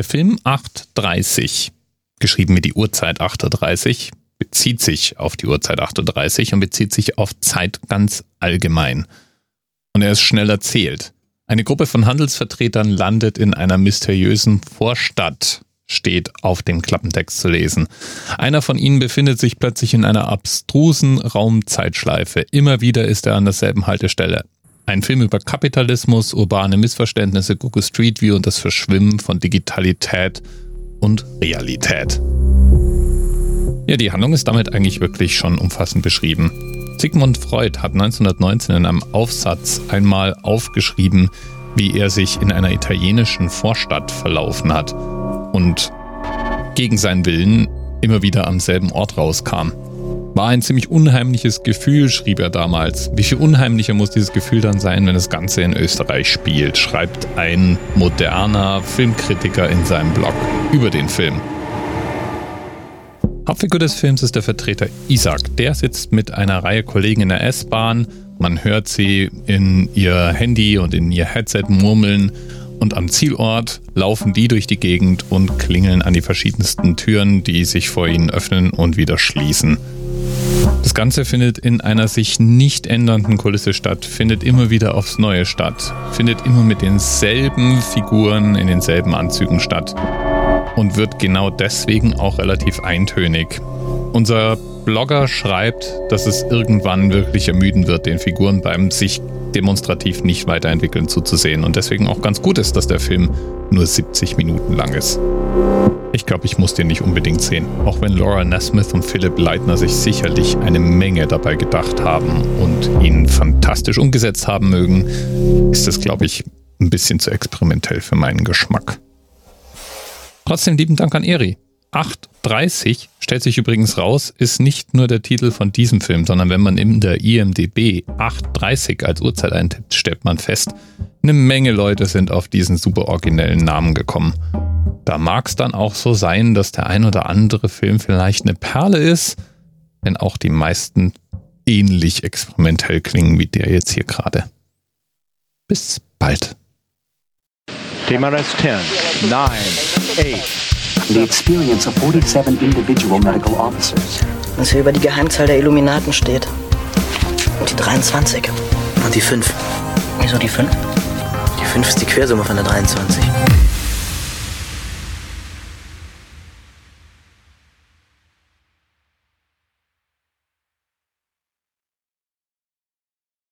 Der Film 8.30, geschrieben mit die Uhrzeit 8.30 bezieht sich auf die Uhrzeit 8.30 und bezieht sich auf Zeit ganz allgemein. Und er ist schnell erzählt. Eine Gruppe von Handelsvertretern landet in einer mysteriösen Vorstadt, steht auf dem Klappentext zu lesen. Einer von ihnen befindet sich plötzlich in einer abstrusen Raumzeitschleife. Immer wieder ist er an derselben Haltestelle. Ein Film über Kapitalismus, urbane Missverständnisse, Google Street View und das Verschwimmen von Digitalität und Realität. Ja, die Handlung ist damit eigentlich wirklich schon umfassend beschrieben. Sigmund Freud hat 1919 in einem Aufsatz einmal aufgeschrieben, wie er sich in einer italienischen Vorstadt verlaufen hat und gegen seinen Willen immer wieder am selben Ort rauskam. War ein ziemlich unheimliches Gefühl, schrieb er damals. Wie viel unheimlicher muss dieses Gefühl dann sein, wenn das Ganze in Österreich spielt, schreibt ein moderner Filmkritiker in seinem Blog über den Film. Hauptfigur des Films ist der Vertreter Isaac. Der sitzt mit einer Reihe Kollegen in der S-Bahn. Man hört sie in ihr Handy und in ihr Headset murmeln und am Zielort laufen die durch die Gegend und klingeln an die verschiedensten Türen, die sich vor ihnen öffnen und wieder schließen. Das Ganze findet in einer sich nicht ändernden Kulisse statt, findet immer wieder aufs Neue statt, findet immer mit denselben Figuren in denselben Anzügen statt und wird genau deswegen auch relativ eintönig. Unser Blogger schreibt, dass es irgendwann wirklich ermüden wird, den Figuren beim sich demonstrativ nicht weiterentwickeln zuzusehen und deswegen auch ganz gut ist, dass der Film nur 70 Minuten lang ist. Ich glaube, ich muss den nicht unbedingt sehen. Auch wenn Laura Nesmith und Philipp Leitner sich sicherlich eine Menge dabei gedacht haben und ihn fantastisch umgesetzt haben mögen, ist es, glaube ich, ein bisschen zu experimentell für meinen Geschmack. Trotzdem lieben Dank an Eri. 8.30 stellt sich übrigens raus, ist nicht nur der Titel von diesem Film, sondern wenn man in der IMDB 8.30 als Uhrzeit eintippt, stellt man fest, eine Menge Leute sind auf diesen super originellen Namen gekommen. Da mag es dann auch so sein, dass der ein oder andere Film vielleicht eine Perle ist, wenn auch die meisten ähnlich experimentell klingen wie der jetzt hier gerade. Bis bald. TMRS 10, 9, 8. The experience of 47 individual medical officers. Was hier über die Geheimzahl der Illuminaten steht. Und die 23. Und die 5. Wieso die 5? Die 5 ist die Quersumme von der 23.